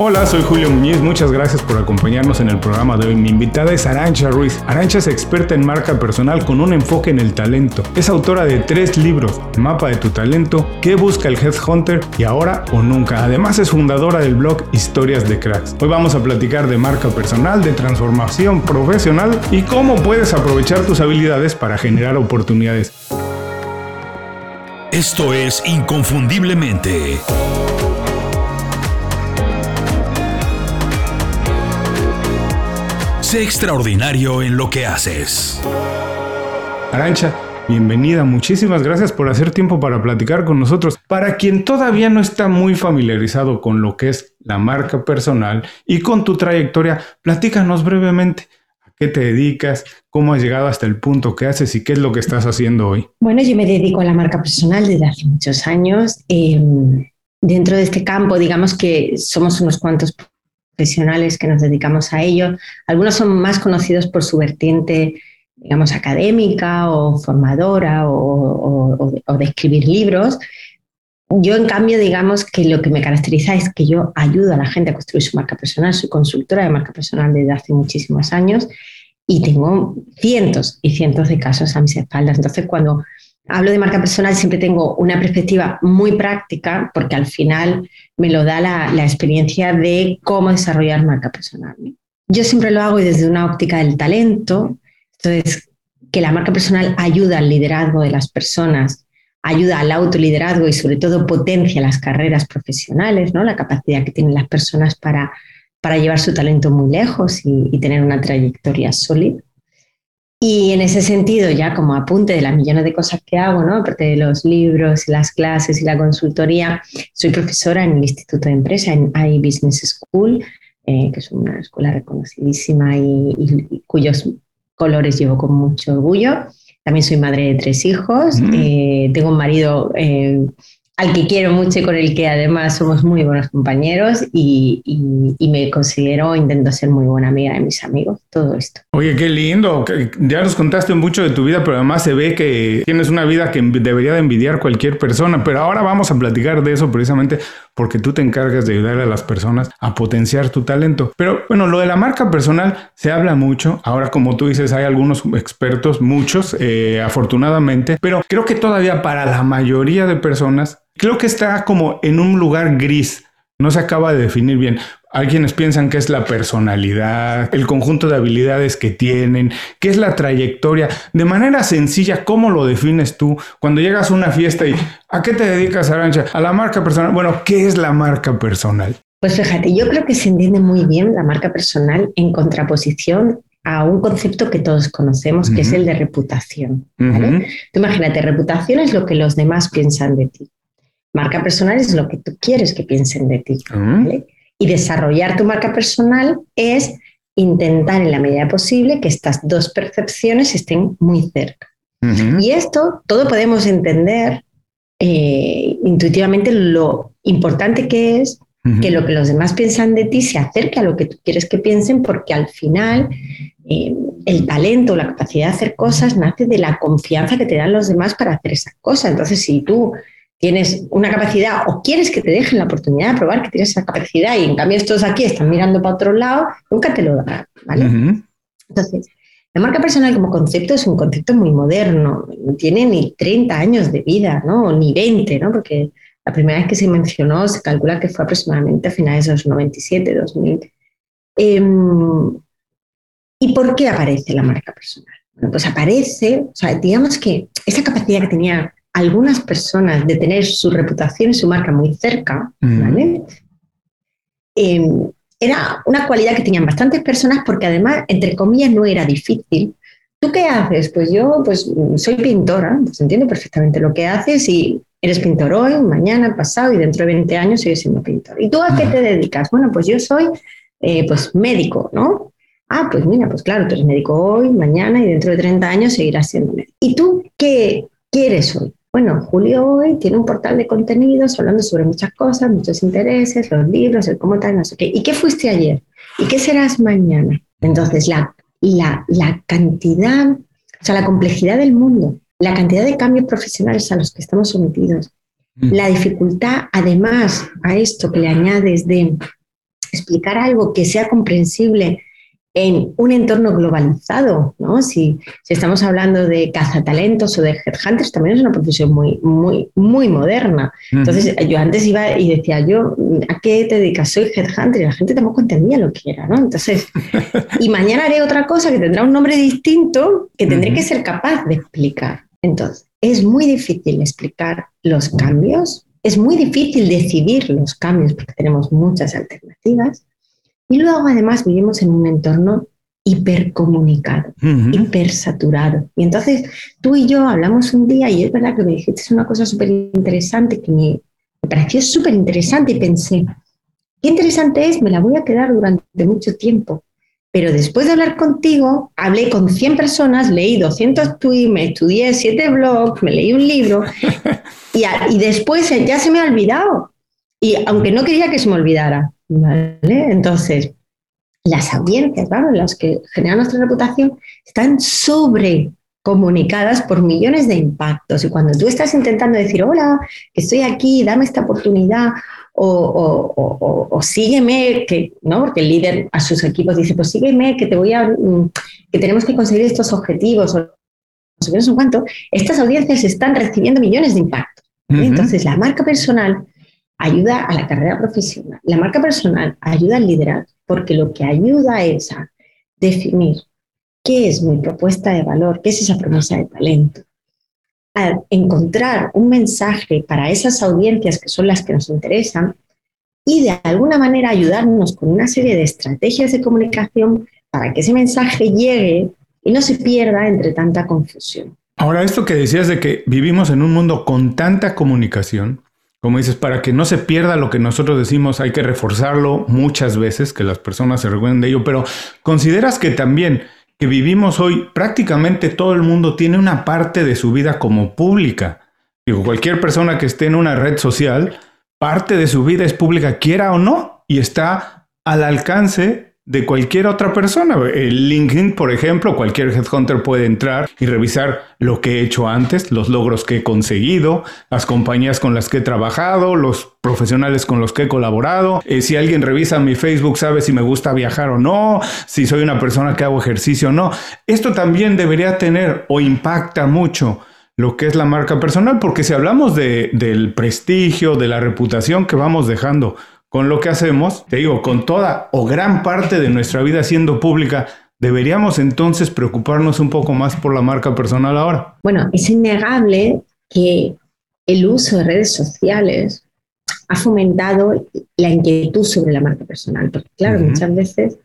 Hola, soy Julio Muñiz, muchas gracias por acompañarnos en el programa de hoy. Mi invitada es Arancha Ruiz. Arancha es experta en marca personal con un enfoque en el talento. Es autora de tres libros, Mapa de tu talento, ¿Qué busca el Headhunter? y Ahora o Nunca. Además es fundadora del blog Historias de Cracks. Hoy vamos a platicar de marca personal, de transformación profesional y cómo puedes aprovechar tus habilidades para generar oportunidades. Esto es Inconfundiblemente. Sé extraordinario en lo que haces. Arancha, bienvenida. Muchísimas gracias por hacer tiempo para platicar con nosotros. Para quien todavía no está muy familiarizado con lo que es la marca personal y con tu trayectoria, platícanos brevemente. ¿A qué te dedicas? ¿Cómo has llegado hasta el punto que haces y qué es lo que estás haciendo hoy? Bueno, yo me dedico a la marca personal desde hace muchos años. Em, dentro de este campo, digamos que somos unos cuantos profesionales que nos dedicamos a ello. Algunos son más conocidos por su vertiente, digamos, académica o formadora o, de, escribir libros. Yo, en cambio, digamos que lo que me caracteriza es que yo ayudo a la gente a construir su marca personal. Soy consultora de marca personal desde hace muchísimos años y tengo cientos y cientos de casos a mis espaldas. Entonces, cuando hablo de marca personal, siempre tengo una perspectiva muy práctica, porque al final me lo da la, experiencia de cómo desarrollar marca personal. Yo siempre lo hago desde una óptica del talento, entonces que la marca personal ayuda al liderazgo de las personas, ayuda al autoliderazgo y sobre todo potencia las carreras profesionales, ¿no? la capacidad que tienen las personas para, para llevar su talento muy lejos y, y tener una trayectoria sólida. Y en ese sentido, ya como apunte de las millones de cosas que hago, ¿no? aparte de los libros, las clases y la consultoría, soy profesora en el Instituto de Empresa, en iBusiness School, eh, que es una escuela reconocidísima y, cuyos colores llevo con mucho orgullo. También soy madre de tres hijos, eh, tengo un marido eh, al que quiero mucho y con el que además somos muy buenos compañeros y, me considero, intento ser muy buena amiga de mis amigos, todo esto. Oye, qué lindo, ya nos contaste mucho de tu vida, pero además se ve que tienes una vida que debería de envidiar cualquier persona, pero ahora vamos a platicar de eso precisamente porque tú te encargas de ayudar a las personas a potenciar tu talento. Pero bueno, lo de la marca personal se habla mucho, ahora como tú dices, hay algunos expertos, muchos, eh, afortunadamente, pero creo que todavía para la mayoría de personas creo que está como en un lugar gris. No se acaba de definir bien. Alguienes piensan que es la personalidad, el conjunto de habilidades que tienen, qué es la trayectoria. De manera sencilla, ¿cómo lo defines tú cuando llegas a una fiesta y ¿a qué te dedicas, Arancha? A la marca personal. Bueno, ¿qué es la marca personal? Pues fíjate, yo creo que se entiende muy bien la marca personal en contraposición a un concepto que todos conocemos, que es el de reputación. imagínate, reputación es lo que los demás piensan de ti. Marca personal es lo que tú quieres que piensen de ti. Ah. Y desarrollar tu marca personal es intentar en la medida posible que estas dos percepciones estén muy cerca. Y esto todo podemos entender eh, intuitivamente lo importante que es que lo que los demás piensan de ti se acerque a lo que tú quieres que piensen, porque al final eh, el talento, la capacidad de hacer cosas nace de la confianza que te dan los demás para hacer esa cosa. Entonces, si tú tienes una capacidad o quieres que te dejen la oportunidad de probar que tienes esa capacidad y en cambio estos aquí están mirando para otro lado, nunca te lo darán, ¿vale? Entonces, la marca personal como concepto es un concepto muy moderno, no tiene ni 30 años de vida, ¿no? Ni 20, ¿no? Porque la primera vez que se mencionó se calcula que fue aproximadamente a finales de los 97, 2000. Em, ¿Y por qué aparece la marca personal? Bueno, pues aparece, o sea, digamos que esa capacidad que tenía algunas personas de tener su reputación y su marca muy cerca, mm. em, era una cualidad que tenían bastantes personas porque además, entre comillas, no era difícil. ¿Tú qué haces? Pues yo pues, soy pintora, pues entiendo perfectamente lo que haces y eres pintor hoy, mañana, pasado y dentro de 20 años sigues siendo pintor. ¿Y tú a qué te dedicas? Bueno, pues yo soy eh, pues médico, ¿no? Ah, pues mira, pues claro, tú eres médico hoy, mañana y dentro de 30 años seguirás siendo médico. ¿Y tú qué quieres hoy? Bueno, Julio hoy tiene un portal de contenidos hablando sobre muchas cosas, muchos intereses, los libros, el cómo tal, no sé qué. ¿Y qué fuiste ayer? ¿Y qué serás mañana? Entonces, la, la, la cantidad, o sea, la complejidad del mundo, la cantidad de cambios profesionales a los que estamos sometidos, mm. la dificultad, además, a esto que le añades de explicar algo que sea comprensible en un entorno globalizado, ¿no? Si, si, estamos hablando de cazatalentos o de headhunters, también es una profesión muy, muy, muy moderna. Entonces, yo antes iba y decía, yo, ¿a qué te dedicas? Soy headhunter y la gente tampoco entendía lo que era, ¿no? Entonces, y mañana haré otra cosa que tendrá un nombre distinto que tendré que ser capaz de explicar. Entonces, es muy difícil explicar los cambios, es muy difícil decidir los cambios porque tenemos muchas alternativas y luego además vivimos en un entorno hipercomunicado, hipersaturado. Y entonces tú y yo hablamos un día y es verdad que me dijiste una cosa súper interesante que me, me pareció súper interesante y pensé, qué interesante es, me la voy a quedar durante mucho tiempo. Pero después de hablar contigo, hablé con 100 personas, leí 200 tweets, me estudié 7 blogs, me leí un libro y, y después ya se me ha olvidado. Y aunque no quería que se me olvidara, ¿vale? Entonces, las audiencias, ¿vale? las que generan nuestra reputación, están sobre comunicadas por millones de impactos. Y cuando tú estás intentando decir, hola, que estoy aquí, dame esta oportunidad, o, sígueme, que, ¿no? porque el líder a sus equipos dice, pues sígueme, que te voy a, mm, que tenemos que conseguir estos objetivos, o no sé qué, no sé cuánto, estas audiencias están recibiendo millones de impactos. Entonces, la marca personal ayuda a la carrera profesional. La marca personal ayuda al liderazgo porque lo que ayuda es a definir qué es mi propuesta de valor, qué es esa promesa de talento, a encontrar un mensaje para esas audiencias que son las que nos interesan y de alguna manera ayudarnos con una serie de estrategias de comunicación para que ese mensaje llegue y no se pierda entre tanta confusión. Ahora, esto que decías de que vivimos en un mundo con tanta comunicación, como dices, para que no se pierda lo que nosotros decimos, hay que reforzarlo muchas veces, que las personas se recuerden de ello, pero consideras que también que vivimos hoy, prácticamente todo el mundo tiene una parte de su vida como pública. Digo, cualquier persona que esté en una red social, parte de su vida es pública, quiera o no, y está al alcance de cualquier otra persona. El LinkedIn, por ejemplo, cualquier headhunter puede entrar y revisar lo que he hecho antes, los logros que he conseguido, las compañías con las que he trabajado, los profesionales con los que he colaborado. Eh, si alguien revisa mi Facebook, sabe si me gusta viajar o no, si soy una persona que hago ejercicio o no. Esto también debería tener o impacta mucho lo que es la marca personal, porque si hablamos de, del prestigio, de la reputación que vamos dejando con lo que hacemos, te digo, con toda o gran parte de nuestra vida siendo pública, ¿deberíamos entonces preocuparnos un poco más por la marca personal ahora? Bueno, es innegable que el uso de redes sociales ha fomentado la inquietud sobre la marca personal, porque claro, muchas veces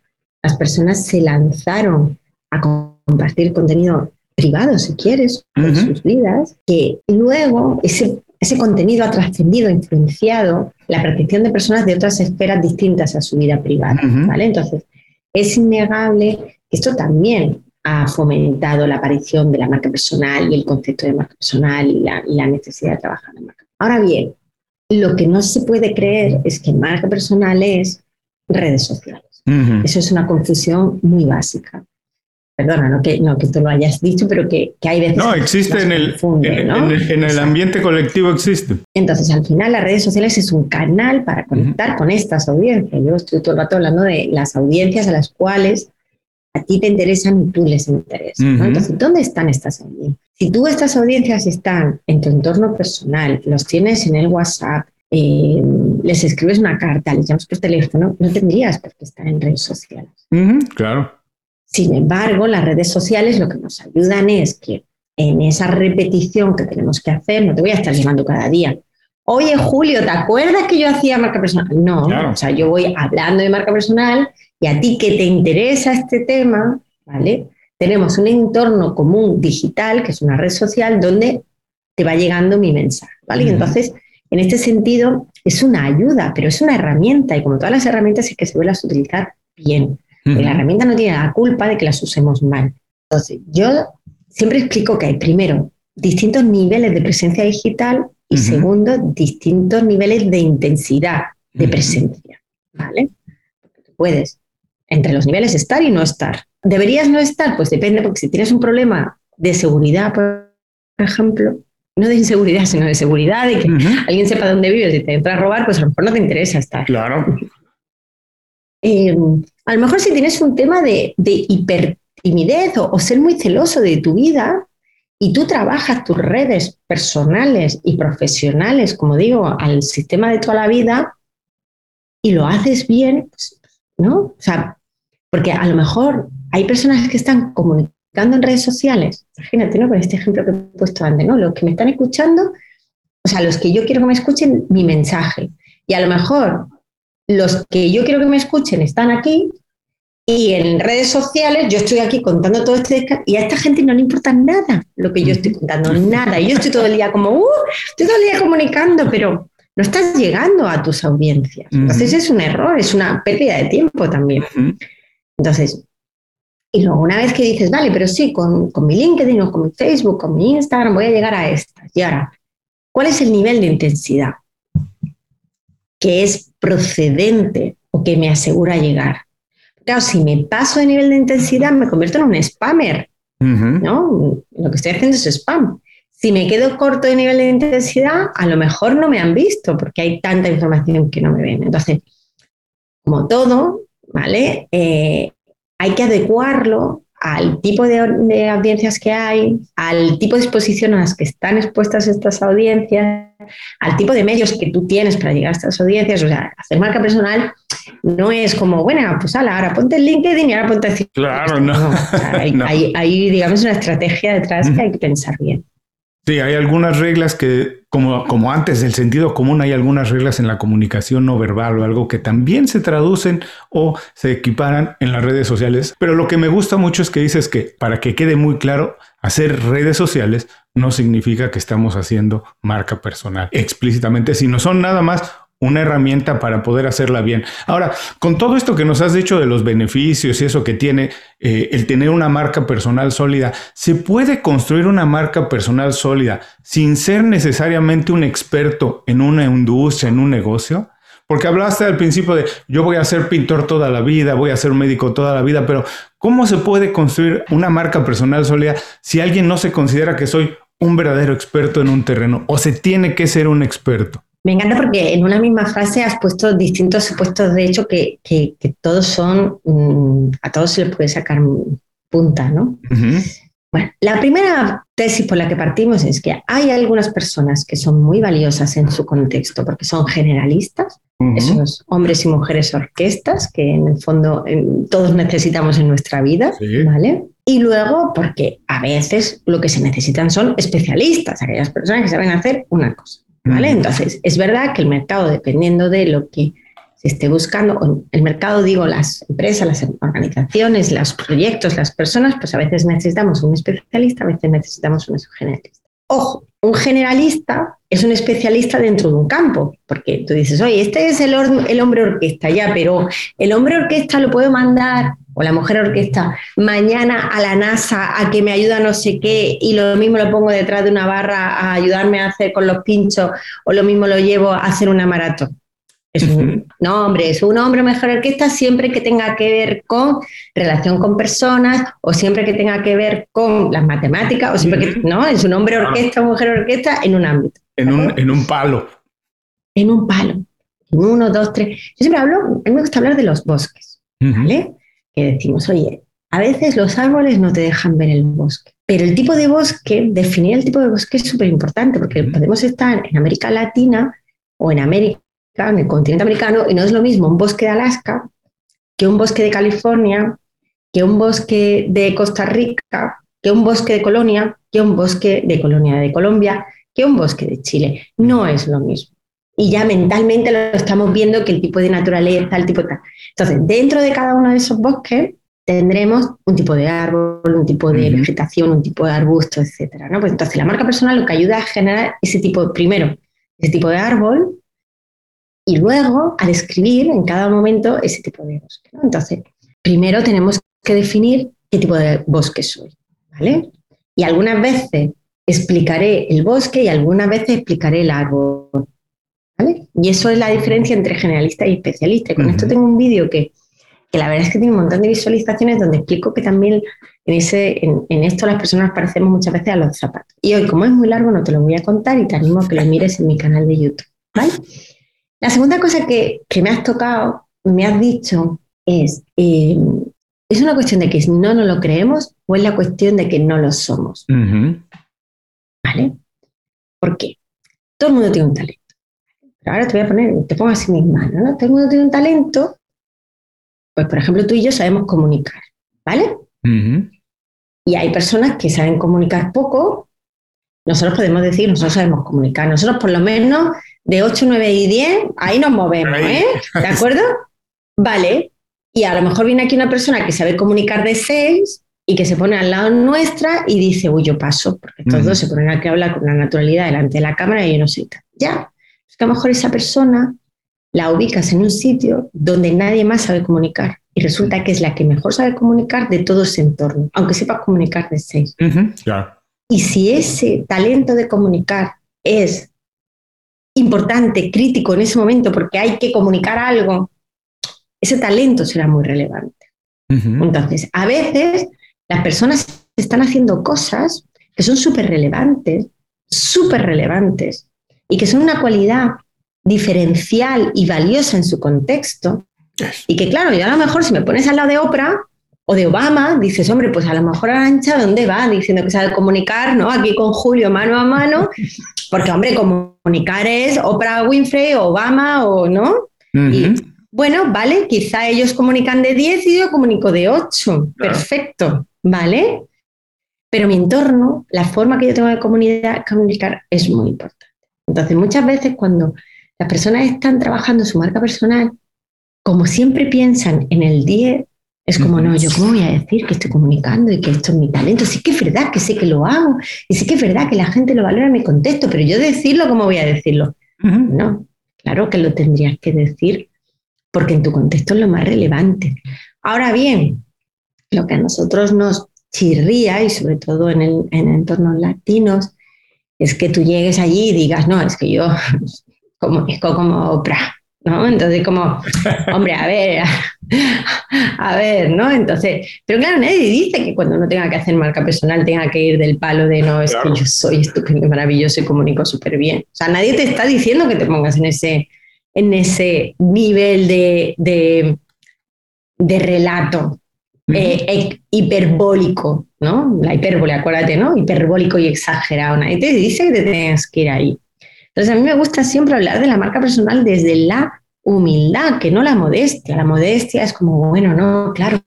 las personas se lanzaron a compartir contenido privado, si quieres, en sus vidas, que luego ese ese contenido ha trascendido, influenciado la percepción de personas de otras esferas distintas a su vida privada. ¿vale? Entonces, es innegable que esto también ha fomentado la aparición de la marca personal y el concepto de marca personal y la, necesidad de trabajar en marca. Ahora bien, lo que no se puede creer es que marca personal es redes sociales. Eso es una confusión muy básica perdona, no que, no que tú lo hayas dicho, pero que, hay veces... No, existe en el, en, el ambiente colectivo, existe. Entonces, al final, las redes sociales es un canal para conectar con estas audiencias. Yo estoy todo el rato hablando de las audiencias a las cuales a ti te interesan y tú les interesas. Entonces, ¿dónde están estas audiencias? Si tú estas audiencias están en tu entorno personal, los tienes en el WhatsApp, eh, les escribes una carta, les llamas por teléfono, no tendrías por qué estar en redes sociales. claro. Sin embargo, las redes sociales lo que nos ayudan es que en esa repetición que tenemos que hacer, no te voy a estar llamando cada día. Oye, Julio, ¿te acuerdas que yo hacía marca personal? No, o sea, yo voy hablando de marca personal y a ti que te interesa este tema, ¿vale? Tenemos un entorno común digital, que es una red social, donde te va llegando mi mensaje, ¿vale? Y entonces, en este sentido, es una ayuda, pero es una herramienta y como todas las herramientas es que se vuelvan a utilizar bien. La herramienta no tiene la culpa de que las usemos mal. Entonces, yo siempre explico que hay, primero, distintos niveles de presencia digital y segundo, distintos niveles de intensidad de presencia. ¿Vale? puedes entre los niveles estar y no estar. ¿Deberías no estar? Pues depende, porque si tienes un problema de seguridad, por ejemplo, no de inseguridad, sino de seguridad, de que alguien sepa dónde vives y te entra a robar, pues a lo mejor no te interesa estar. Claro. eh, a lo mejor si tienes un tema de, de hipertimidez o, o ser muy celoso de tu vida, y tú trabajas tus redes personales y profesionales, como digo, al sistema de toda la vida, y lo haces bien, pues, ¿no? O sea, porque a lo mejor hay personas que están comunicando en redes sociales, imagínate, ¿no? Con este ejemplo que he puesto antes, ¿no? Los que me están escuchando, o sea, los que yo quiero que me escuchen mi mensaje. Y a lo mejor los que yo quiero que me escuchen están aquí y en redes sociales yo estoy aquí contando todo este y a esta gente no le importa nada lo que yo estoy contando, nada. Y yo estoy todo el día como, uh, estoy todo el día comunicando, pero no estás llegando a tus audiencias. Entonces es un error, es una pérdida de tiempo también. Entonces, y luego una vez que dices, vale, pero sí, con, con, mi LinkedIn o con mi Facebook, con mi Instagram, voy a llegar a estas. Y ahora, ¿cuál es el nivel de intensidad que es procedente o que me asegura llegar? Claro, si me paso de nivel de intensidad, me convierto en un spammer, ¿no? Lo que estoy haciendo es spam. Si me quedo corto de nivel de intensidad, a lo mejor no me han visto porque hay tanta información que no me ven. Entonces, como todo, ¿vale? Eh, hay que adecuarlo al tipo de, audiencias que hay, al tipo de exposición a las que están expuestas estas audiencias, al tipo de medios que tú tienes para llegar a estas audiencias. O sea, hacer marca personal no es como, bueno, pues ahora ponte el LinkedIn y ahora ponte... Claro, no. hay, hay, digamos, una estrategia detrás que hay que pensar bien. Sí, hay algunas reglas que, como, como antes del sentido común, hay algunas reglas en la comunicación no verbal o algo que también se traducen o se equiparan en las redes sociales. Pero lo que me gusta mucho es que dices que, para que quede muy claro, hacer redes sociales no significa que estamos haciendo marca personal explícitamente, sino son nada más una herramienta para poder hacerla bien. Ahora, con todo esto que nos has dicho de los beneficios y eso que tiene eh, el tener una marca personal sólida, ¿se puede construir una marca personal sólida sin ser necesariamente un experto en una industria, en un negocio? Porque hablaste al principio de yo voy a ser pintor toda la vida, voy a ser médico toda la vida, pero ¿cómo se puede construir una marca personal sólida si alguien no se considera que soy un verdadero experto en un terreno o se tiene que ser un experto? Me encanta porque en una misma frase has puesto distintos supuestos de hecho que, que, todos son, mm, a todos se les puede sacar punta, ¿no? Bueno, la primera tesis por la que partimos es que hay algunas personas que son muy valiosas en su contexto porque son generalistas, esos hombres y mujeres orquestas que en el fondo todos necesitamos en nuestra vida, ¿vale? Y luego porque a veces lo que se necesitan son especialistas, aquellas personas que saben hacer una cosa. ¿Vale? Entonces, es verdad que el mercado, dependiendo de lo que se esté buscando, el mercado digo las empresas, las organizaciones, los proyectos, las personas, pues a veces necesitamos un especialista, a veces necesitamos un generalista. Ojo, un generalista es un especialista dentro de un campo, porque tú dices, oye, este es el, el hombre orquesta, ya, pero el hombre orquesta lo puedo mandar o la mujer orquesta mañana a la NASA a que me ayuda no sé qué y lo mismo lo pongo detrás de una barra a ayudarme a hacer con los pinchos o lo mismo lo llevo a hacer una maratón. Es un, no, hombre, es un hombre mejor orquesta siempre que tenga que ver con relación con personas o siempre que tenga que ver con las matemáticas o siempre que, no, es un hombre orquesta o mujer orquesta en un ámbito. En un, en un palo. En un palo. En uno, dos, tres. Yo siempre hablo, a mí me gusta hablar de los bosques, ¿vale? que decimos, oye, a veces los árboles no te dejan ver el bosque, pero el tipo de bosque, definir el tipo de bosque es súper importante porque podemos estar en América Latina o en América, en el continente americano, y no es lo mismo un bosque de Alaska que un bosque de California, que un bosque de Costa Rica, que un bosque de Colonia, que un bosque de Colonia de Colombia, que un bosque de Chile. No es lo mismo y ya mentalmente lo estamos viendo que el tipo de naturaleza, el tipo de... Entonces, dentro de cada uno de esos bosques tendremos un tipo de árbol, un tipo de vegetación, un tipo de arbusto, etcétera, ¿no? Pues entonces la marca personal lo que ayuda a generar ese tipo, primero, ese tipo de árbol y luego a describir en cada momento ese tipo de bosque. Entonces, primero tenemos que definir qué tipo de bosque soy, ¿vale? Y algunas veces explicaré el bosque y algunas veces explicaré el árbol. Y eso es la diferencia entre generalista y especialista. Y con esto tengo un vídeo que, la verdad es que tiene un montón de visualizaciones donde explico que también en, ese, en, esto las personas parecemos muchas veces a los zapatos. Y hoy, como es muy largo, no te lo voy a contar y te animo a que lo mires en mi canal de YouTube. La segunda cosa que, me has tocado, me has dicho, es, eh, ¿es una cuestión de que no nos lo creemos o es la cuestión de que no lo somos? ¿Vale? ¿Por qué? Todo el mundo tiene un talento. Pero ahora te voy a poner, te pongo así mis manos, ¿no? Todo el mundo tiene un talento. Pues, por ejemplo, tú y yo sabemos comunicar, ¿vale? Y hay personas que saben comunicar poco. Nosotros podemos decir, nosotros sabemos comunicar. Nosotros, por lo menos, de 8, 9 y 10, ahí nos movemos, ¿eh? ¿De acuerdo? Vale. Y a lo mejor viene aquí una persona que sabe comunicar de 6 y que se pone al lado nuestra y dice, uy, yo paso, porque todos se ponen aquí a hablar con una naturalidad delante de la cámara y yo no sé. Ya. Es que a lo mejor esa persona la ubicas en un sitio donde nadie más sabe comunicar y resulta que es la que mejor sabe comunicar de todo ese entorno, aunque sepa comunicar de seis. Y si ese talento de comunicar es importante, crítico en ese momento, porque hay que comunicar algo, ese talento será muy relevante. Entonces, a veces las personas están haciendo cosas que son súper relevantes, súper relevantes, y que son una cualidad diferencial y valiosa en su contexto, y que claro, yo a lo mejor si me pones al lado de Oprah o de Obama, dices, hombre, pues a lo mejor Arancha, ¿dónde va? Diciendo que sabe comunicar, ¿no? Aquí con Julio mano a mano, porque hombre, comunicar es Oprah Winfrey, Obama o no. Y bueno, vale, quizá ellos comunican de 10 y yo comunico de 8. Perfecto, ¿vale? Pero mi entorno, la forma que yo tengo de comunicar es muy importante. Entonces, muchas veces cuando las personas están trabajando su marca personal, como siempre piensan en el 10, es como, no, yo cómo voy a decir que estoy comunicando y que esto es mi talento. Sí que es verdad que sé que lo hago y sí que es verdad que la gente lo valora en mi contexto, pero yo decirlo, ¿cómo voy a decirlo? No, claro que lo tendrías que decir porque en tu contexto es lo más relevante. Ahora bien, lo que a nosotros nos chirría, y sobre todo en, el, en entornos latinos, es que tú llegues allí y digas, no, es que yo comunico como Oprah, ¿no? Entonces, como, hombre, a ver, a ver, ¿no? Entonces, pero claro, nadie dice que cuando uno tenga que hacer marca personal tenga que ir del palo de no, es que yo soy estupendo, maravilloso y comunico súper bien. O sea, nadie te está diciendo que te pongas en ese, en ese nivel de, de, relato eh, hiperbólico, ¿no? La hipérbole, acuérdate, ¿no? Hiperbólico y exagerado. Nadie te dice que te tengas que ir ahí. Entonces, a mí me gusta siempre hablar de la marca personal desde la humildad, que no la modestia. La modestia es como, bueno, no, claro,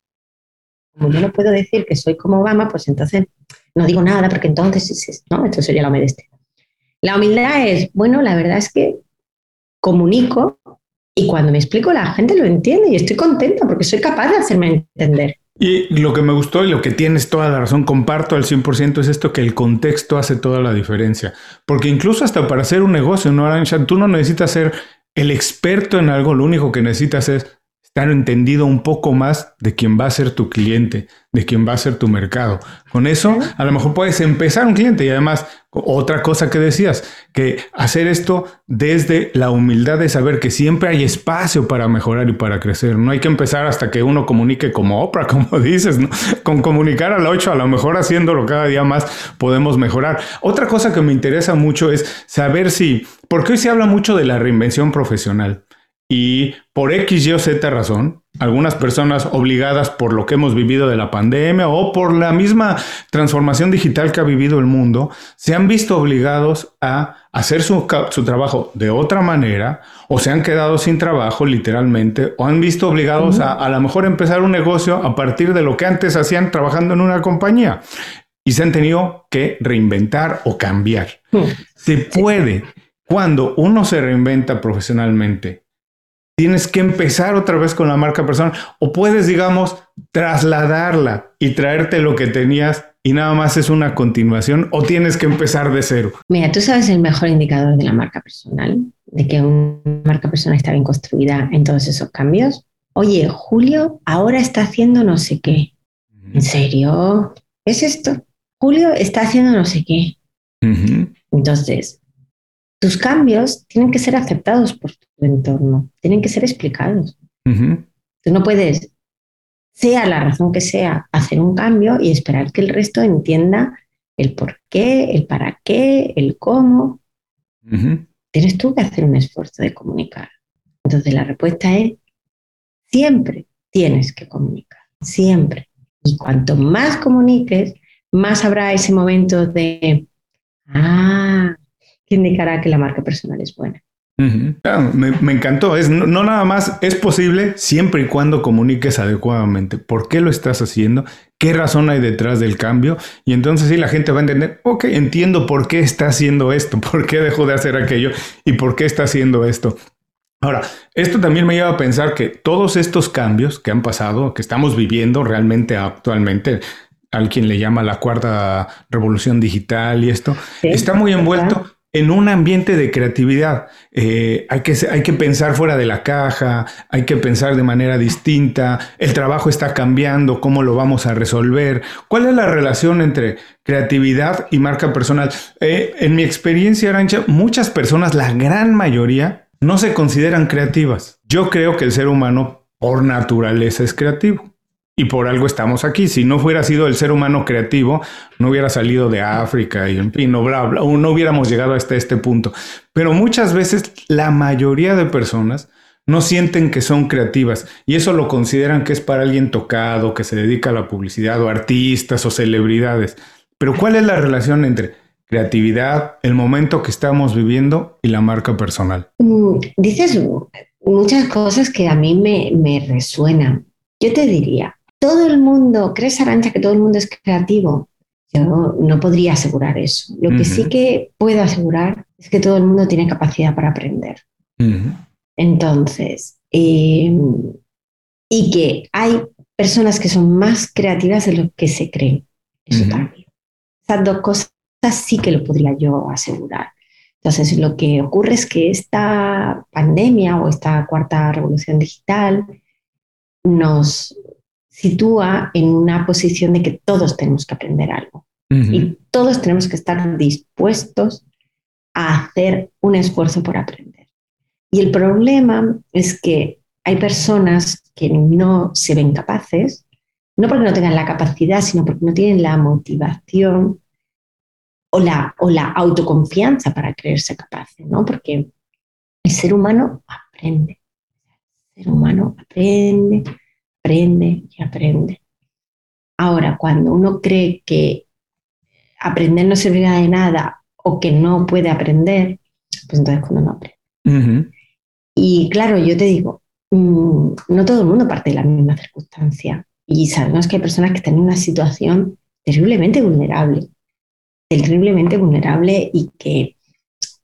como yo no puedo decir que soy como Obama, pues entonces no digo nada, porque entonces, ¿no? Esto sería la modestia. La humildad es, bueno, la verdad es que comunico y cuando me explico la gente lo entiende y estoy contenta porque soy capaz de hacerme entender. Y lo que me gustó y lo que tienes toda la razón, comparto al 100% es esto que el contexto hace toda la diferencia. Porque incluso hasta para hacer un negocio, ¿no, Aransha? Tú no necesitas ser el experto en algo, lo único que necesitas es estar entendido un poco más de quién va a ser tu cliente, de quién va a ser tu mercado. Con eso, a lo mejor puedes empezar un cliente y además, otra cosa que decías, que hacer esto desde la humildad de saber que siempre hay espacio para mejorar y para crecer. No hay que empezar hasta que uno comunique como Oprah, como dices, ¿no? Con comunicar a la 8, a lo mejor haciéndolo cada día más podemos mejorar. Otra cosa que me interesa mucho es saber si, porque hoy se habla mucho de la reinvención profesional. Y por X, Y o Z razón, algunas personas obligadas por lo que hemos vivido de la pandemia o por la misma transformación digital que ha vivido el mundo, se han visto obligados a hacer su, trabajo de otra manera o se han quedado sin trabajo literalmente o han visto obligados a a lo mejor empezar un negocio a partir de lo que antes hacían trabajando en una compañía. Y se han tenido que reinventar o cambiar. Se puede, cuando uno se reinventa profesionalmente, tienes que empezar otra vez con la marca personal o puedes, digamos, trasladarla y traerte lo que tenías y nada más es una continuación o tienes que empezar de cero. Mira, tú sabes el mejor indicador de la marca personal, de que una marca personal está bien construida en todos esos cambios. Oye, Julio ahora está haciendo no sé qué. ¿En serio? ¿Es esto? Julio está haciendo no sé qué. Entonces, tus cambios tienen que ser aceptados por tu entorno, tienen que ser explicados. Tú no puedes, sea la razón que sea, hacer un cambio y esperar que el resto entienda el por qué, el para qué, el cómo. Tienes tú que hacer un esfuerzo de comunicar. Entonces la respuesta es, siempre tienes que comunicar, siempre. Y cuanto más comuniques, más habrá ese momento de, ah, que indicará que la marca personal es buena. Me, encantó. Es, no, nada más es posible siempre y cuando comuniques adecuadamente. ¿Por qué lo estás haciendo? ¿Qué razón hay detrás del cambio? Y entonces sí la gente va a entender, ok, entiendo por qué está haciendo esto, por qué dejó de hacer aquello y por qué está haciendo esto. Ahora, esto también me lleva a pensar que todos estos cambios que han pasado, que estamos viviendo realmente actualmente, al quien le llama la cuarta revolución digital y esto, está muy envuelto en un ambiente de creatividad. Eh, hay, que, hay que pensar fuera de la caja, hay que pensar de manera distinta, el trabajo está cambiando, cómo lo vamos a resolver. ¿Cuál es la relación entre creatividad y marca personal? Eh, en mi experiencia, Arancha, muchas personas, la gran mayoría, no se consideran creativas. Yo creo que el ser humano por naturaleza es creativo. Y por algo estamos aquí. Si no fuera sido el ser humano creativo, no hubiera salido de África y en fin, no, bla, bla, no hubiéramos llegado hasta este punto. Pero muchas veces la mayoría de personas no sienten que son creativas y eso lo consideran que es para alguien tocado, que se dedica a la publicidad o artistas o celebridades. Pero ¿cuál es la relación entre creatividad, el momento que estamos viviendo y la marca personal? Mm, dices muchas cosas que a mí me resuenan. Yo te diría, todo el mundo, ¿crees Arancha que todo el mundo es creativo? Yo no, podría asegurar eso. Lo que sí que puedo asegurar es que todo el mundo tiene capacidad para aprender. Entonces, em, y que hay personas que son más creativas de lo que se creen. Eso también. Esas dos cosas sí que lo podría yo asegurar. Entonces, lo que ocurre es que esta pandemia o esta cuarta revolución digital nos sitúa en una posición de que todos tenemos que aprender algo y todos tenemos que estar dispuestos a hacer un esfuerzo por aprender. Y el problema es que hay personas que no se ven capaces, no porque no tengan la capacidad, sino porque no tienen la motivación o la, o la autoconfianza para creerse capaces, ¿no? Porque el ser humano aprende. El ser humano aprende, aprende y aprende. Ahora, cuando uno cree que aprender no servirá de nada o que no puede aprender, pues entonces cuando no aprende. Y claro, yo te digo, mm, no todo el mundo parte de la misma circunstancia. Y sabemos que hay personas que están en una situación terriblemente vulnerable terriblemente vulnerable y, que,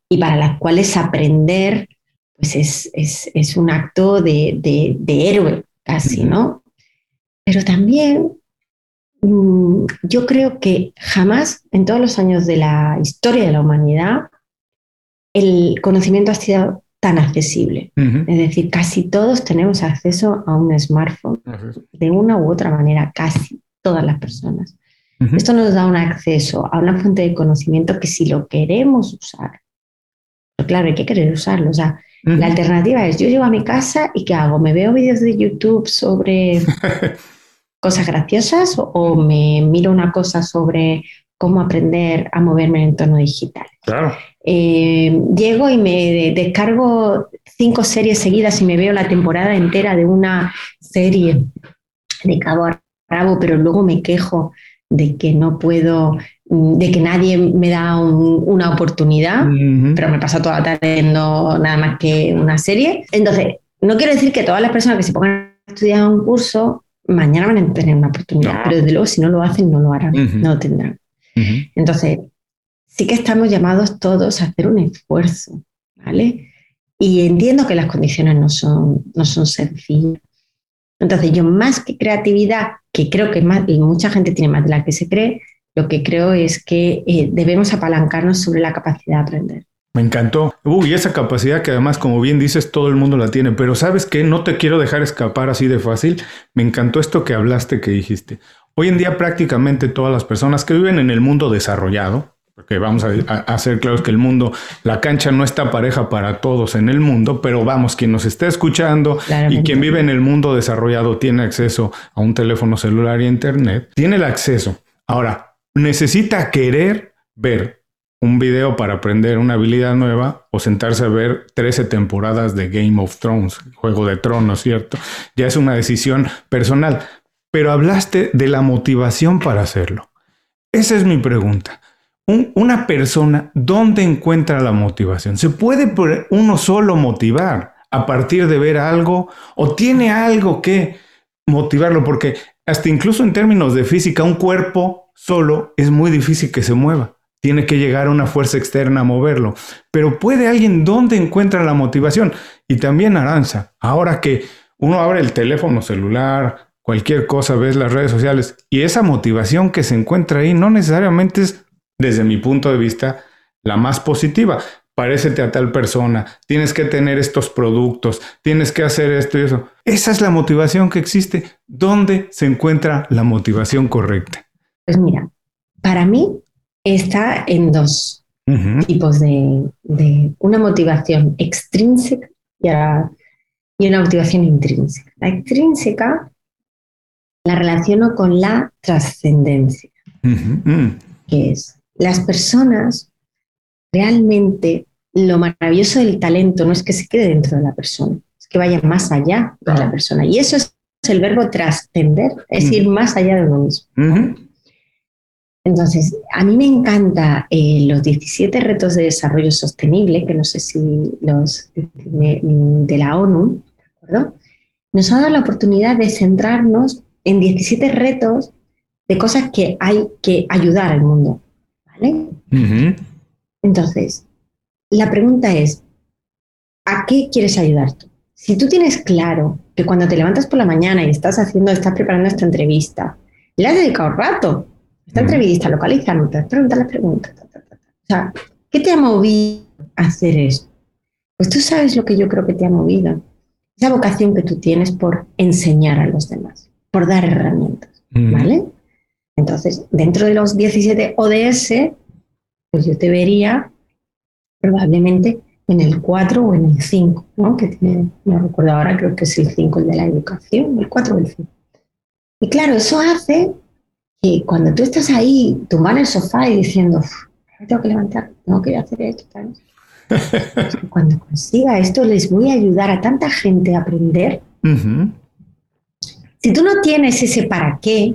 y para las cuales aprender pues es, es, es un acto de, de, de, héroe casi, ¿no? Pero también mm, yo creo que jamás en todos los años de la historia de la humanidad el conocimiento ha sido tan accesible. Es decir, casi todos tenemos acceso a un smartphone de una u otra manera, casi todas las personas. Esto nos da un acceso a una fuente de conocimiento que si lo queremos usar, pero claro, hay que querer usarlo. O sea, la alternativa es yo llego a mi casa y ¿qué hago? ¿Me veo vídeos de YouTube sobre cosas graciosas o me miro una cosa sobre cómo aprender a moverme en el entorno digital? Claro. Eh, llego y me descargo cinco series seguidas y me veo la temporada entera de una serie de cabo a rabo, pero luego me quejo de que no puedo, de que nadie me da una oportunidad, pero me pasa toda la tarde viendo nada más que una serie. Entonces, no quiero decir que todas las personas que se pongan a estudiar un curso mañana van a tener una oportunidad, pero desde luego si no lo hacen, no lo harán, no lo tendrán. Entonces, sí que estamos llamados todos a hacer un esfuerzo, ¿vale? Y entiendo que las condiciones no son, no son sencillas. Entonces, yo más que creatividad, que creo que más, y mucha gente tiene más de la que se cree, lo que creo es que eh, debemos apalancarnos sobre la capacidad de aprender. Me encantó. Uy, esa capacidad que además, como bien dices, todo el mundo la tiene, pero sabes que no te quiero dejar escapar así de fácil. Me encantó esto que hablaste, que dijiste. Hoy en día prácticamente todas las personas que viven en el mundo desarrollado, porque vamos a, hacer claros que el mundo, la cancha no está pareja para todos en el mundo, pero vamos, quien nos está escuchando y quien vive en el mundo desarrollado tiene acceso a un teléfono celular y internet, tiene el acceso. Ahora, necesita querer ver un video para aprender una habilidad nueva o sentarse a ver 13 temporadas de Game of Thrones, Juego de Tronos, ¿cierto? Ya es una decisión personal. Pero hablaste de la motivación para hacerlo. Esa es mi pregunta. Una persona, ¿dónde encuentra la motivación? ¿Se puede uno solo motivar a partir de ver algo o tiene algo que motivarlo? Porque hasta incluso en términos de física, un cuerpo solo es muy difícil que se mueva tiene que llegar una fuerza externa a moverlo. Pero puede alguien dónde encuentra la motivación. Y también Aranza, ahora que uno abre el teléfono celular, cualquier cosa, ves las redes sociales, y esa motivación que se encuentra ahí no necesariamente es, desde mi punto de vista, la más positiva. Parécete a tal persona, tienes que tener estos productos, tienes que hacer esto y eso. Esa es la motivación que existe. ¿Dónde se encuentra la motivación correcta? Pues mira, para mí está en dos tipos de, una motivación extrínseca y, una motivación intrínseca. La extrínseca la relaciono con la trascendencia, mm. que es las personas realmente lo maravilloso del talento no es que se quede dentro de la persona, es que vaya más allá de la persona. Y eso es el verbo trascender, es ir más allá de uno mismo. Entonces, a mí me encanta eh, los 17 retos de desarrollo sostenible, que no sé si los de la ONU, ¿de acuerdo? Nos ha dado la oportunidad de centrarnos en 17 retos de cosas que hay que ayudar al mundo, ¿vale? Entonces, la pregunta es, ¿a qué quieres ayudar tú? Si tú tienes claro que cuando te levantas por la mañana y estás haciendo, estás preparando esta entrevista, le has dedicado rato esta entrevista, localiza notas, pregunta las preguntas. O sea, ¿qué te ha movido a hacer esto? Pues tú sabes lo que yo creo que te ha movido. Esa vocación que tú tienes por enseñar a los demás, por dar herramientas, ¿vale? Entonces, dentro de los 17 ODS, pues yo te vería probablemente en el 4 o en el 5, ¿no? Que tiene, no recuerdo ahora, creo que es el 5 el de la educación, el 4 o el 5. Y claro, eso hace y cuando tú estás ahí, tumbado en el sofá y diciendo, me tengo que levantar, tengo que hacer esto, cuando consiga esto, les voy a ayudar a tanta gente a aprender. Si tú no tienes ese para qué,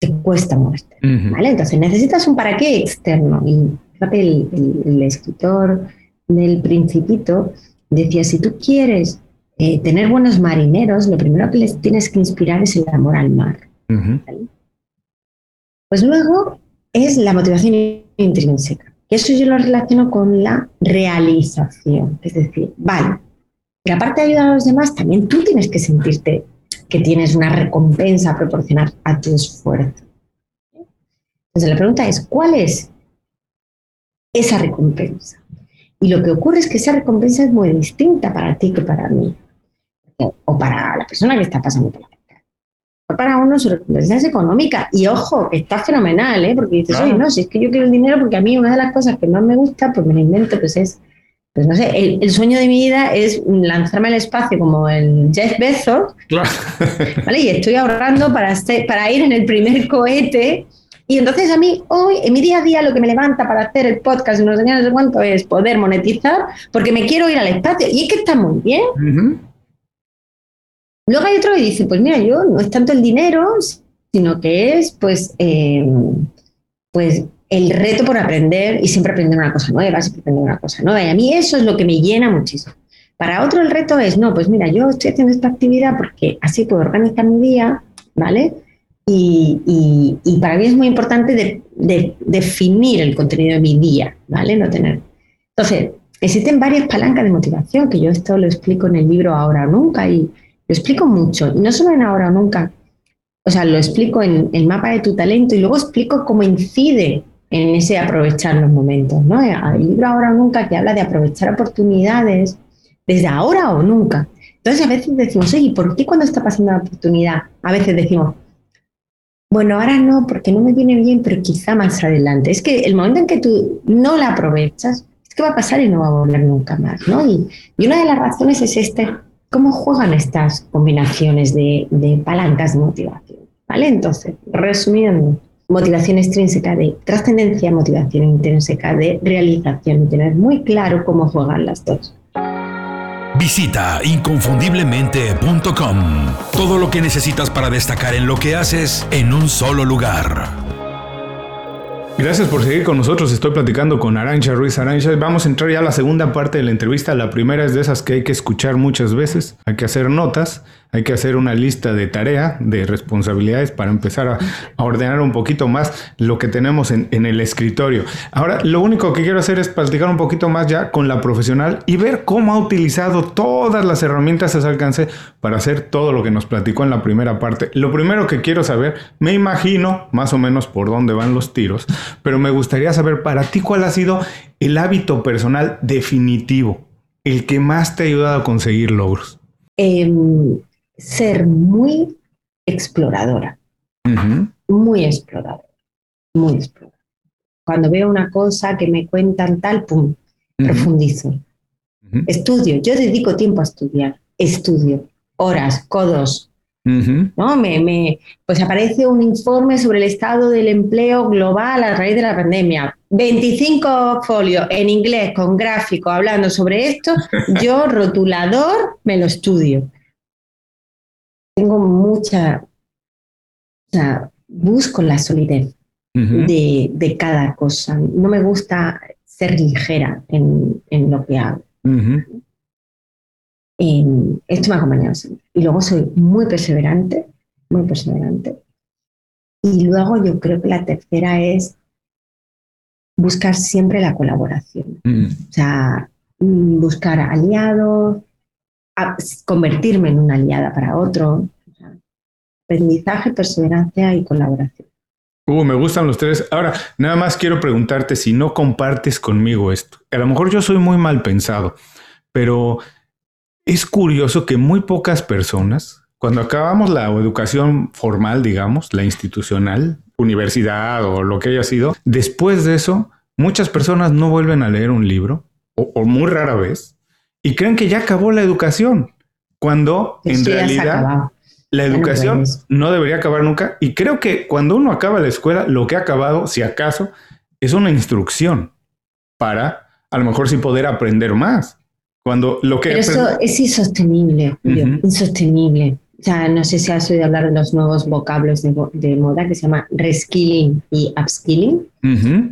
te cuesta moverte. ¿vale? Entonces necesitas un para qué externo. Y el, el escritor del Principito decía: si tú quieres eh, tener buenos marineros, lo primero que les tienes que inspirar es el amor al mar. Pues luego es la motivación intrínseca. Y eso yo lo relaciono con la realización. Es decir, vale, pero aparte de ayudar a los demás, también tú tienes que sentirte que tienes una recompensa a proporcionar a tu esfuerzo. Entonces la pregunta es, ¿cuál es esa recompensa? Y lo que ocurre es que esa recompensa es muy distinta para ti que para mí, o para la persona que está pasando por la para uno su recompensa es económica. Y ojo, está fenomenal, ¿eh? porque dices, oye, no, si es que yo quiero el dinero, porque a mí una de las cosas que más me gusta, pues me lo invento, pues es, pues no sé, el, sueño de mi vida es lanzarme al espacio como el Jeff Bezos, ¿vale? Y estoy ahorrando para, para ir en el primer cohete. Y entonces a mí hoy, en mi día a día, lo que me levanta para hacer el podcast y no sé de cuánto es poder monetizar, porque me quiero ir al espacio. Y es que está muy bien. Luego hay otro que dice, pues mira, yo no es tanto el dinero, sino que es pues, eh, pues el reto por aprender y siempre aprender una cosa nueva, siempre aprender una cosa nueva. Y a mí eso es lo que me llena muchísimo. Para otro el reto es, no, pues mira, yo estoy haciendo esta actividad porque así puedo organizar mi día, ¿vale? Y, para mí es muy importante definir el contenido de mi día, ¿vale? No tener. Entonces, existen varias palancas de motivación, que yo esto lo explico en el libro Ahora o Nunca, y, lo explico mucho, y no solo en ahora o nunca. O sea, lo explico en el mapa de tu talento y luego explico cómo incide en ese aprovechar los momentos, ¿no? El libro ahora o nunca que habla de aprovechar oportunidades desde ahora o nunca. Entonces a veces decimos, oye, ¿por qué cuando está pasando la oportunidad? A veces decimos, bueno, ahora no, porque no me viene bien, pero quizá más adelante. Es que el momento en que tú no la aprovechas, es que va a pasar y no va a volver nunca más, ¿no? Y, y una de las razones es este ¿Cómo juegan estas combinaciones de, palancas de motivación? ¿Vale? Entonces, resumiendo, motivación extrínseca de trascendencia, motivación intrínseca de realización y tener muy claro cómo juegan las dos. Visita inconfundiblemente.com. Todo lo que necesitas para destacar en lo que haces en un solo lugar. Gracias por seguir con nosotros. Estoy platicando con Arancha Ruiz Arancha. Vamos a entrar ya a la segunda parte de la entrevista. La primera es de esas que hay que escuchar muchas veces. Hay que hacer notas hay que hacer una lista de tarea, de responsabilidades para empezar a, ordenar un poquito más lo que tenemos en, el escritorio. Ahora, lo único que quiero hacer es platicar un poquito más ya con la profesional y ver cómo ha utilizado todas las herramientas a su alcance para hacer todo lo que nos platicó en la primera parte. Lo primero que quiero saber, me imagino más o menos por dónde van los tiros, pero me gustaría saber para ti cuál ha sido el hábito personal definitivo, el que más te ha ayudado a conseguir logros. Eh, ser muy exploradora, muy exploradora, muy exploradora. Cuando veo una cosa que me cuentan tal, pum, profundizo. Estudio, yo dedico tiempo a estudiar, estudio, horas, codos. ¿no? Me, me, pues aparece un informe sobre el estado del empleo global a raíz de la pandemia. 25 folios en inglés con gráfico hablando sobre esto, yo rotulador me lo estudio tengo mucha, o sea, busco la solidez de, cada cosa. No me gusta ser ligera en, lo que hago. esto me ha acompañado siempre. Y luego soy muy perseverante, muy perseverante. Y luego yo creo que la tercera es buscar siempre la colaboración. O sea, mm, buscar aliados, convertirme en una aliada para otro. Aprendizaje, perseverancia y colaboración. Uh, me gustan los tres. Ahora, nada más quiero preguntarte si no compartes conmigo esto. A lo mejor yo soy muy mal pensado, pero es curioso que muy pocas personas, cuando acabamos la educación formal, digamos, la institucional, universidad o lo que haya sido, después de eso, muchas personas no vuelven a leer un libro, o muy rara vez, y creen que ya acabó la educación, cuando en realidad la educación no debería acabar nunca. Y creo que cuando uno acaba la escuela, lo que ha acabado, si acaso, es una instrucción para a lo mejor sí poder aprender más. Cuando lo que Pero eso es insostenible, insostenible. O sea, no sé si has oído hablar de los nuevos vocablos de, moda que se llama reskilling y upskilling,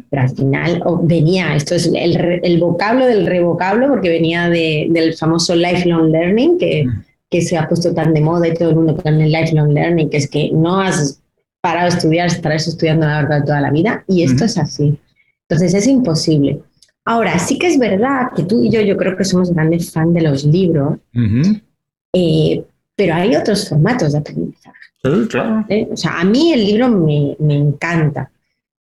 pero al final venía, esto es el, vocablo del revocablo, porque venía del famoso lifelong learning, que, que se ha puesto tan de moda y todo el mundo con el lifelong learning, que es que no has parado de estudiar, estarás estudiando a lo largo de toda la vida, y esto es así. Entonces es imposible. Ahora, sí que es verdad que tú y yo, yo creo que somos grandes fans de los libros, eh, pero hay otros formatos de aprendizaje. Sí, claro. ¿Eh? O sea, a mí el libro me, me, encanta,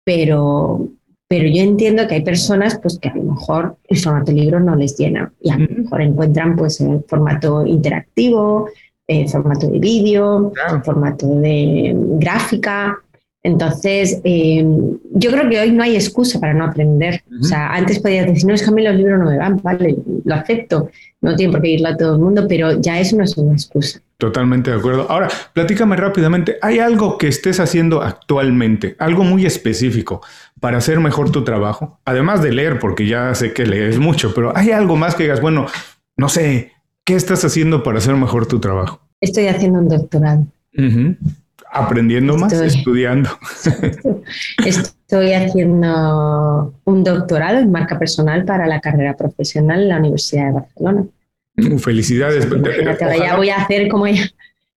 pero, pero yo entiendo que hay personas pues, que a lo mejor el formato libro no les llena y a lo mejor encuentran pues, el formato interactivo, el formato de vídeo, el formato de gráfica. Entonces, eh, yo creo que hoy no hay excusa para no aprender. O sea, antes podías decir, no, es que a mí los libros no me van, vale, lo acepto, no tiene por qué irlo a todo el mundo, pero ya eso no es una excusa. Totalmente de acuerdo. Ahora, platícame rápidamente, ¿hay algo que estés haciendo actualmente, algo muy específico para hacer mejor tu trabajo? Además de leer, porque ya sé que lees mucho, pero ¿hay algo más que digas, bueno, no sé, ¿qué estás haciendo para hacer mejor tu trabajo? Estoy haciendo un doctorado. Aprendiendo más, estudiando. Estoy haciendo un doctorado en marca personal para la carrera profesional en la Universidad de Barcelona. Uh, felicidades. ya voy a hacer como ya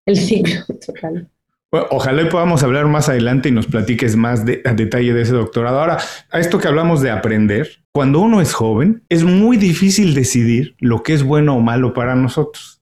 el ciclo total. ojalá y podamos hablar más adelante y nos platiques más de, a detalle de ese doctorado. Ahora, a esto que hablamos de aprender, cuando uno es joven, es muy difícil decidir lo que es bueno o malo para nosotros.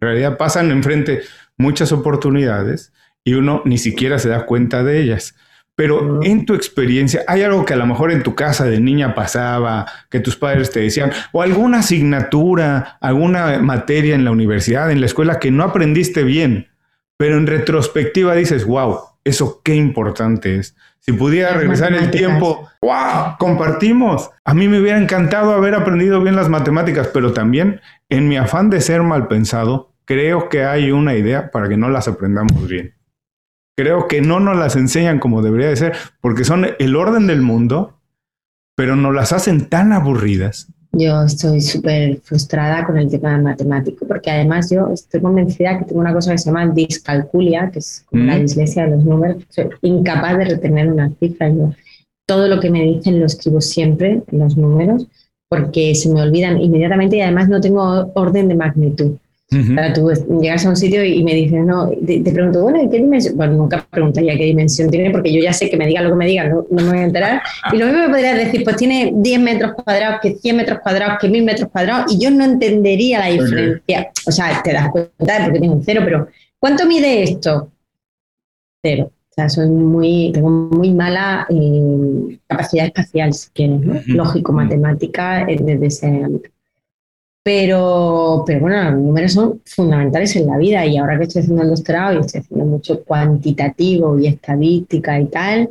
En realidad pasan enfrente muchas oportunidades y uno ni siquiera se da cuenta de ellas. Pero en tu experiencia, ¿hay algo que a lo mejor en tu casa de niña pasaba, que tus padres te decían, o alguna asignatura, alguna materia en la universidad, en la escuela que no aprendiste bien, pero en retrospectiva dices, wow, eso qué importante es? Si pudiera regresar el tiempo, wow, compartimos. A mí me hubiera encantado haber aprendido bien las matemáticas, pero también en mi afán de ser mal pensado, creo que hay una idea para que no las aprendamos bien creo que no nos las enseñan como debería de ser, porque son el orden del mundo, pero nos las hacen tan aburridas. Yo estoy súper frustrada con el tema matemático, porque además yo estoy convencida que tengo una cosa que se llama discalculia, que es como la mm. dislexia de los números. Soy incapaz de retener una cifra. Yo todo lo que me dicen lo escribo siempre en los números, porque se me olvidan inmediatamente y además no tengo orden de magnitud. Para tú llegas a un sitio y me dices, no, te, pregunto, bueno, ¿qué dimensión? Bueno, nunca preguntaría qué dimensión tiene, porque yo ya sé que me diga lo que me diga, no, me voy a enterar. Y lo mismo me podrías decir, pues tiene 10 metros cuadrados, que 100 metros cuadrados, que 1000 metros cuadrados, y yo no entendería la diferencia. O sea, te das cuenta de porque tengo un cero, pero ¿cuánto mide esto? Cero. O sea, soy muy, tengo muy mala eh, capacidad espacial, si quieres, lógico, matemática, eh, desde ese ámbito. Pero, pero bueno, los números son fundamentales en la vida y ahora que estoy haciendo el doctorado y estoy haciendo mucho cuantitativo y estadística y tal,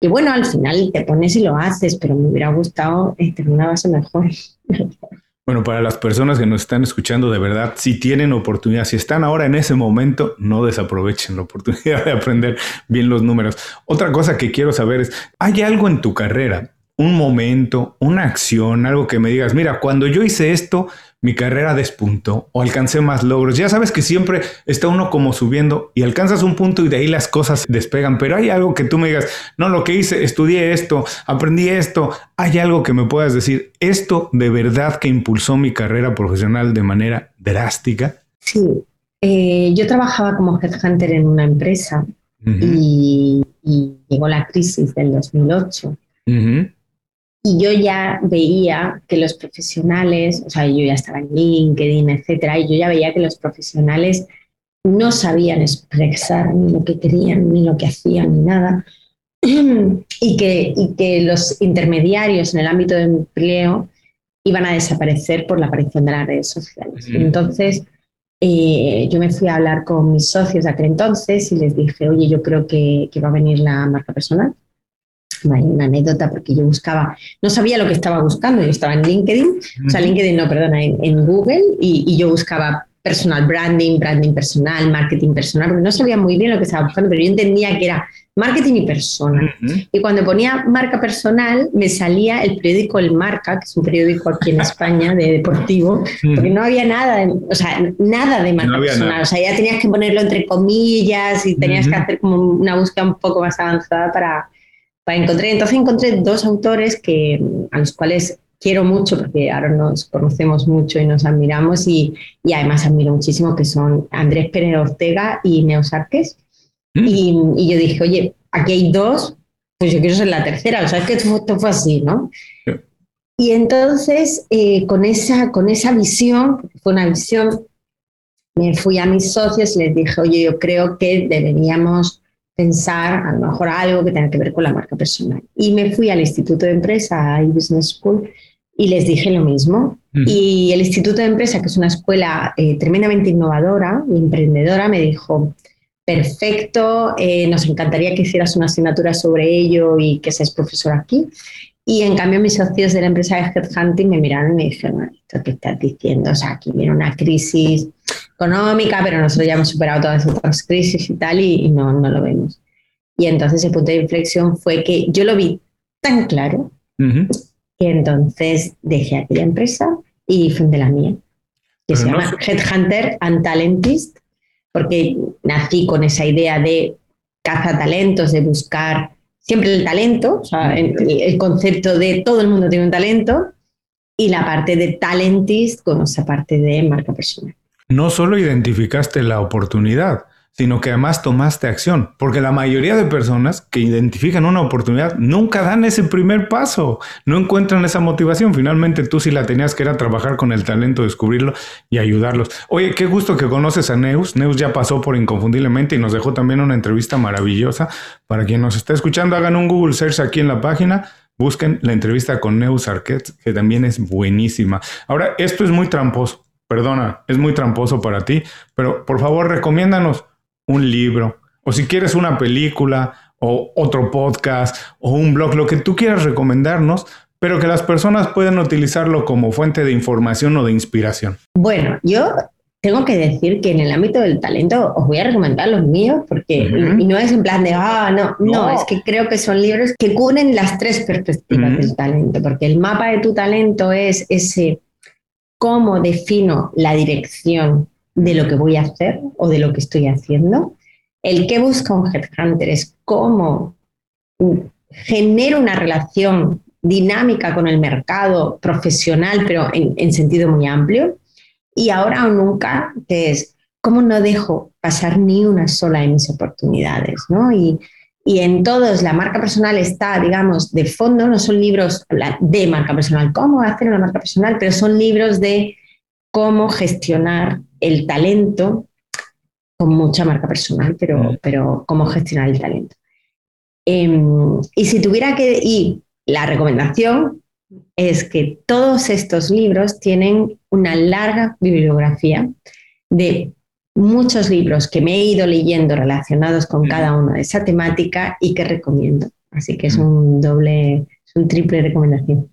y bueno, al final te pones y lo haces, pero me hubiera gustado tener una base mejor. Bueno, para las personas que nos están escuchando, de verdad, si tienen oportunidad, si están ahora en ese momento, no desaprovechen la oportunidad de aprender bien los números. Otra cosa que quiero saber es, ¿hay algo en tu carrera un momento, una acción, algo que me digas, mira, cuando yo hice esto, mi carrera despuntó o alcancé más logros. Ya sabes que siempre está uno como subiendo y alcanzas un punto y de ahí las cosas despegan, pero hay algo que tú me digas, no, lo que hice, estudié esto, aprendí esto, hay algo que me puedas decir, esto de verdad que impulsó mi carrera profesional de manera drástica. Sí, eh, yo trabajaba como headhunter en una empresa y, llegó la crisis del 2008. Y yo ya veía que los profesionales, o sea, yo ya estaba en LinkedIn, etcétera, y yo ya veía que los profesionales no sabían expresar ni lo que querían, ni lo que hacían, ni nada. Y que, y que los intermediarios en el ámbito de empleo iban a desaparecer por la aparición de las redes sociales. Entonces, eh, yo me fui a hablar con mis socios de aquel entonces y les dije, oye, yo creo que, que va a venir la marca personal una anécdota porque yo buscaba, no sabía lo que estaba buscando, yo estaba en LinkedIn, o sea, LinkedIn no, perdona, en, Google y, yo buscaba personal branding, branding personal, marketing personal, porque no sabía muy bien lo que estaba buscando, pero yo entendía que era marketing y persona. Y cuando ponía marca personal, me salía el periódico El Marca, que es un periódico aquí en España de deportivo, porque no había nada, o sea, nada de marca personal. O sea, ya tenías que ponerlo entre comillas y tenías que hacer como una búsqueda un poco más avanzada para, encontré, entonces encontré dos autores que, a los cuales quiero mucho porque ahora nos conocemos mucho y nos admiramos y, y además admiro muchísimo que son Andrés Pérez Ortega y Neos Arques. Mm. Y, y, yo dije, oye, aquí hay dos, pues yo quiero ser la tercera, o sea, es que esto, fue así, ¿no? Y entonces, eh, con, esa, con esa visión, fue una visión, me fui a mis socios y les dije, oye, yo creo que deberíamos pensar a lo mejor algo que tenga que ver con la marca personal. Y me fui al Instituto de Empresa, a Business School, y les dije lo mismo. Y el Instituto de Empresa, que es una escuela eh, tremendamente innovadora y emprendedora, me dijo, perfecto, eh, nos encantaría que hicieras una asignatura sobre ello y que seas profesor aquí. Y en cambio mis socios de la empresa de Headhunting me miraron y me dijeron, ¿esto qué estás diciendo? O sea, aquí viene una crisis económica, pero nosotros ya hemos superado todas esas crisis y tal y, no, no lo vemos. Y entonces el punto de inflexión fue que yo lo vi tan claro que entonces dejé aquella empresa y fundé la mía, que se llama Headhunter and Talentist, porque nací con esa idea de caza talentos, de buscar siempre el talento, o sea, el concepto de todo el mundo tiene un talento, y la parte de talentist con esa parte de marca personal no solo identificaste la oportunidad, sino que además tomaste acción, porque la mayoría de personas que identifican una oportunidad nunca dan ese primer paso, no encuentran esa motivación. Finalmente tú sí la tenías que era trabajar con el talento, descubrirlo y ayudarlos. Oye, qué gusto que conoces a Neus. Neus ya pasó por Inconfundiblemente y nos dejó también una entrevista maravillosa. Para quien nos está escuchando, hagan un Google search aquí en la página. Busquen la entrevista con Neus Arquette, que también es buenísima. Ahora, esto es muy tramposo perdona, es muy tramposo para ti, pero por favor recomiéndanos un libro o si quieres una película o otro podcast o un blog, lo que tú quieras recomendarnos, pero que las personas puedan utilizarlo como fuente de información o de inspiración. Bueno, yo tengo que decir que en el ámbito del talento os voy a recomendar los míos porque y no es en plan de, ah, no, no, es que creo que son libros que cubren las tres perspectivas del talento, porque el mapa de tu talento es ese cómo defino la dirección de lo que voy a hacer o de lo que estoy haciendo. El que busca un headhunter es cómo genero una relación dinámica con el mercado profesional, pero en, en sentido muy amplio y ahora o nunca, que es cómo no dejo pasar ni una sola de mis oportunidades, ¿no? Y, y en todos la marca personal está, digamos, de fondo, no son libros de marca personal, cómo hacer una marca personal, pero son libros de cómo gestionar el talento con mucha marca personal, pero, mm. pero cómo gestionar el talento. Em, y si tuviera que, y la recomendación es que todos estos libros tienen una larga bibliografía de muchos libros que me he ido leyendo relacionados con cada una de esa temática y que recomiendo. Así que es un doble, es un triple recomendación.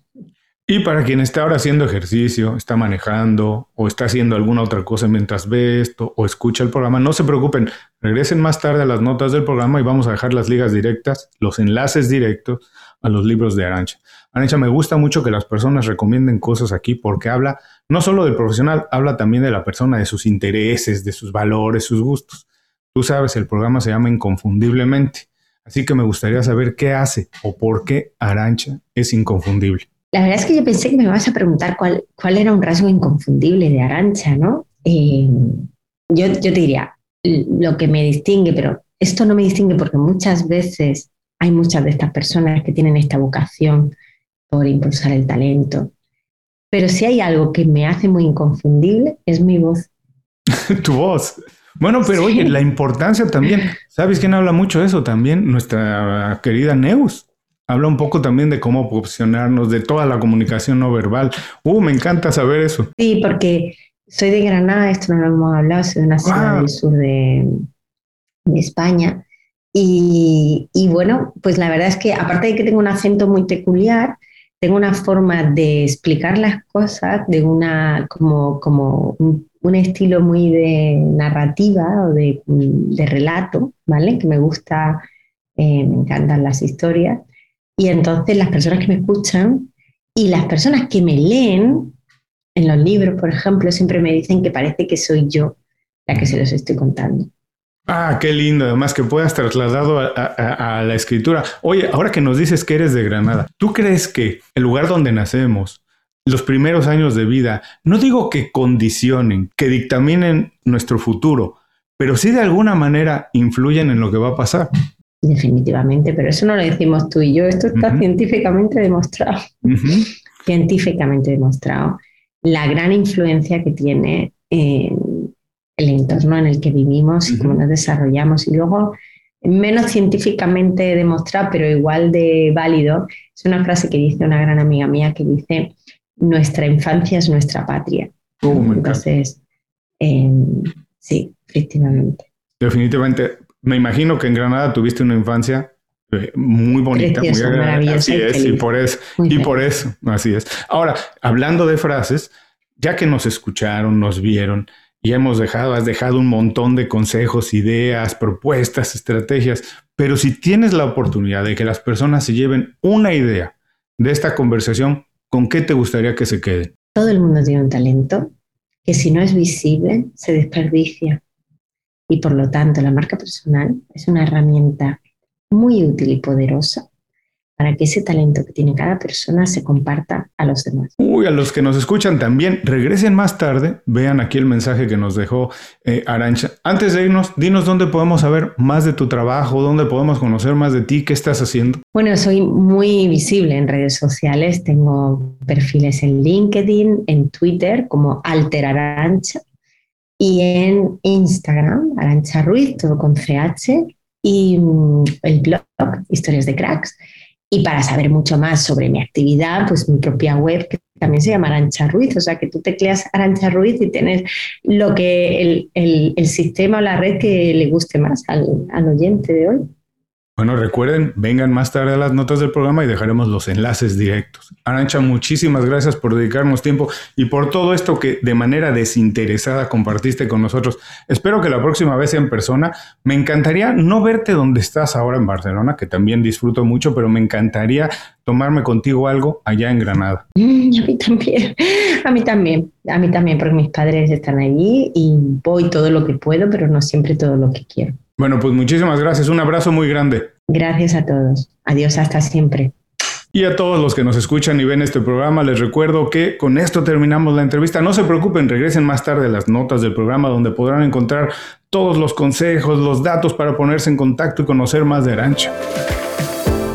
Y para quien está ahora haciendo ejercicio, está manejando o está haciendo alguna otra cosa mientras ve esto o escucha el programa, no se preocupen, regresen más tarde a las notas del programa y vamos a dejar las ligas directas, los enlaces directos a los libros de Arancha. Arancha, me gusta mucho que las personas recomienden cosas aquí porque habla no solo del profesional, habla también de la persona, de sus intereses, de sus valores, sus gustos. Tú sabes, el programa se llama Inconfundiblemente. Así que me gustaría saber qué hace o por qué Arancha es inconfundible. La verdad es que yo pensé que me vas a preguntar cuál, cuál era un rasgo inconfundible de Arancha, ¿no? Eh, yo, yo te diría, lo que me distingue, pero esto no me distingue porque muchas veces hay muchas de estas personas que tienen esta vocación por impulsar el talento. Pero si hay algo que me hace muy inconfundible, es mi voz. tu voz. Bueno, pero oye, la importancia también, ¿sabes quién habla mucho de eso también? Nuestra querida Neus habla un poco también de cómo posicionarnos, de toda la comunicación no verbal. Uh, me encanta saber eso. Sí, porque soy de Granada, esto no lo hemos hablado, soy de una ciudad del sur de, España. Y, bueno, pues la verdad es que aparte de que tengo un acento muy peculiar, tengo una forma de explicar las cosas de una, como, como un, estilo muy de narrativa o de, relato, ¿vale? Que me gusta, eh, me encantan las historias. Y entonces las personas que me escuchan y las personas que me leen en los libros, por ejemplo, siempre me dicen que parece que soy yo la que se los estoy contando. Ah, qué lindo, además que puedas trasladado a, la escritura. Oye, ahora que nos dices que eres de Granada, ¿tú crees que el lugar donde nacemos, los primeros años de vida, no digo que condicionen, que dictaminen nuestro futuro, pero sí de alguna manera influyen en lo que va a pasar? Definitivamente, pero eso no lo decimos tú y yo, esto está científicamente demostrado. Científicamente demostrado la gran influencia que tiene en el entorno en el que vivimos y cómo nos desarrollamos. Y luego, menos científicamente demostrado, pero igual de válido, es una frase que dice una gran amiga mía que dice, nuestra infancia es nuestra patria. Oh, Entonces, em, sí, efectivamente. Definitivamente me imagino que en Granada tuviste una infancia eh, muy bonita, muy agradable. Así es, y por eso, y por eso, así es. Ahora, hablando de frases, ya que nos escucharon, nos vieron y hemos dejado, has dejado un montón de consejos, ideas, propuestas, estrategias, pero si tienes la oportunidad de que las personas se lleven una idea de esta conversación, ¿con qué te gustaría que se quede? Todo el mundo tiene un talento que si no es visible se desperdicia y por lo tanto la marca personal es una herramienta muy útil y poderosa para que ese talento que tiene cada persona se comparta a los demás. Uy, a los que nos escuchan también, regresen más tarde, vean aquí el mensaje que nos dejó eh, Arancha. Antes de irnos, dinos dónde podemos saber más de tu trabajo, dónde podemos conocer más de ti, qué estás haciendo. Bueno, soy muy visible en redes sociales, tengo perfiles en LinkedIn, en Twitter como Alter Arancha y en Instagram, Arancha Ruiz, todo con CH, y mm, el blog Historias de Cracks. Y para saber mucho más sobre mi actividad, pues mi propia web, que también se llama Arancha Ruiz, o sea que tú tecleas Arancha Ruiz y tienes lo que el, el, sistema o la red que le guste más al, al oyente de hoy. Bueno, recuerden, vengan más tarde a las notas del programa y dejaremos los enlaces directos. Arancha, muchísimas gracias por dedicarnos tiempo y por todo esto que de manera desinteresada compartiste con nosotros. Espero que la próxima vez en persona. Me encantaría no verte donde estás ahora en Barcelona, que también disfruto mucho, pero me encantaría tomarme contigo algo allá en Granada. A mí también, a mí también, a mí también, porque mis padres están allí y voy todo lo que puedo, pero no siempre todo lo que quiero. Bueno, pues muchísimas gracias. Un abrazo muy grande. Gracias a todos. Adiós hasta siempre. Y a todos los que nos escuchan y ven este programa, les recuerdo que con esto terminamos la entrevista. No se preocupen, regresen más tarde a las notas del programa donde podrán encontrar todos los consejos, los datos para ponerse en contacto y conocer más de Arancha.